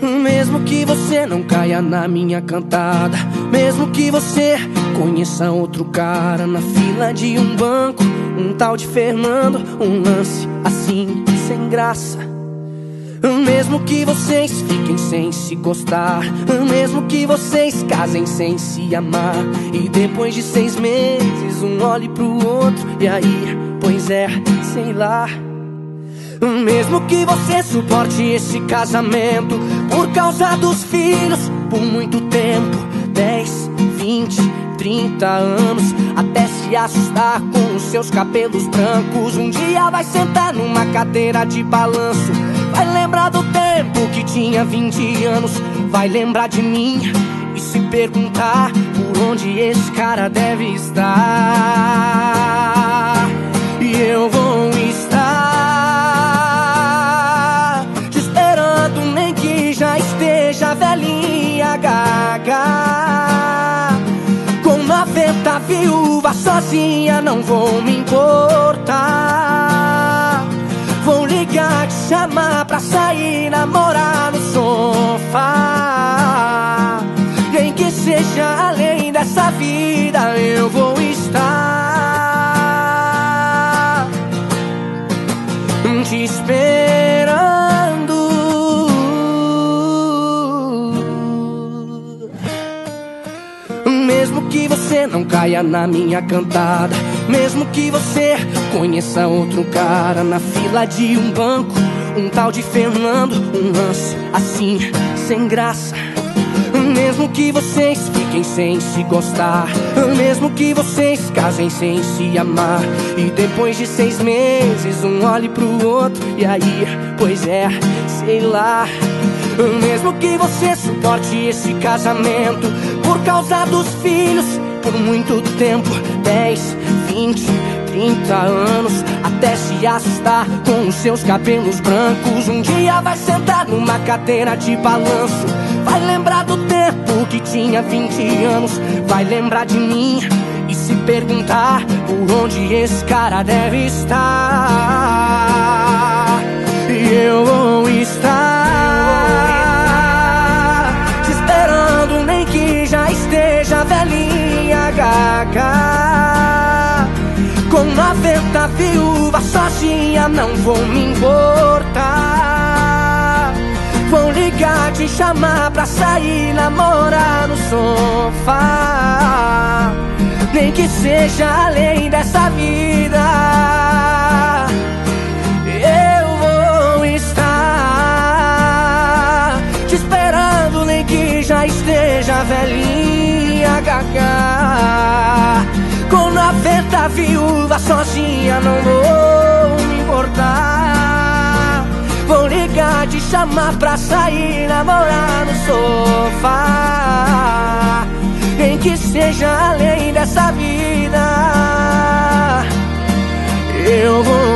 Mesmo que você não caia na minha cantada, mesmo que você conheça outro cara na fila de um banco, um tal de Fernando, um lance assim sem graça. Mesmo que vocês fiquem sem se gostar, mesmo que vocês casem sem se amar, e depois de seis meses um olhe pro outro, e aí, pois é, sei lá. Mesmo que você suporte esse casamento por causa dos filhos. Por muito tempo 10, 20, 30 anos Até se assustar com os seus cabelos brancos. Um dia vai sentar numa cadeira de balanço. Vai lembrar do tempo que tinha 20 anos. Vai lembrar de mim e se perguntar Por onde esse cara deve estar. E eu vou viúva sozinha não vou me importar Vou ligar, te chamar pra sair, namorar no sofá. Nem que seja além dessa vida, eu vou estar te esperando. Mesmo que você não caia na minha cantada, mesmo que você conheça outro cara na fila de um banco, um tal de Fernando, um lance assim, sem graça. Mesmo que vocês fiquem sem se gostar, mesmo que vocês casem sem se amar, e depois de seis meses um olhe pro outro, e aí, pois é, sei lá. Mesmo que você suporte esse casamento por causa dos filhos por muito tempo 10, 20, 30 anos Até se assustar com os seus cabelos brancos. Um dia vai sentar numa cadeira de balanço. Vai lembrar do tempo que tinha 20 anos. Vai lembrar de mim e se perguntar Por onde esse cara deve estar. E eu vou estar Com 90 viúvas sozinha não vou me importar. Vou ligar, te chamar pra sair, namorar no sofá. Nem que seja além dessa vida. Eu vou estar Te esperando, nem que já esteja velhinha gaga 90 viúvas sozinha não vou me importar. Vou ligar, te chamar pra sair, namorar no sofá. Nem que seja além dessa vida. Eu vou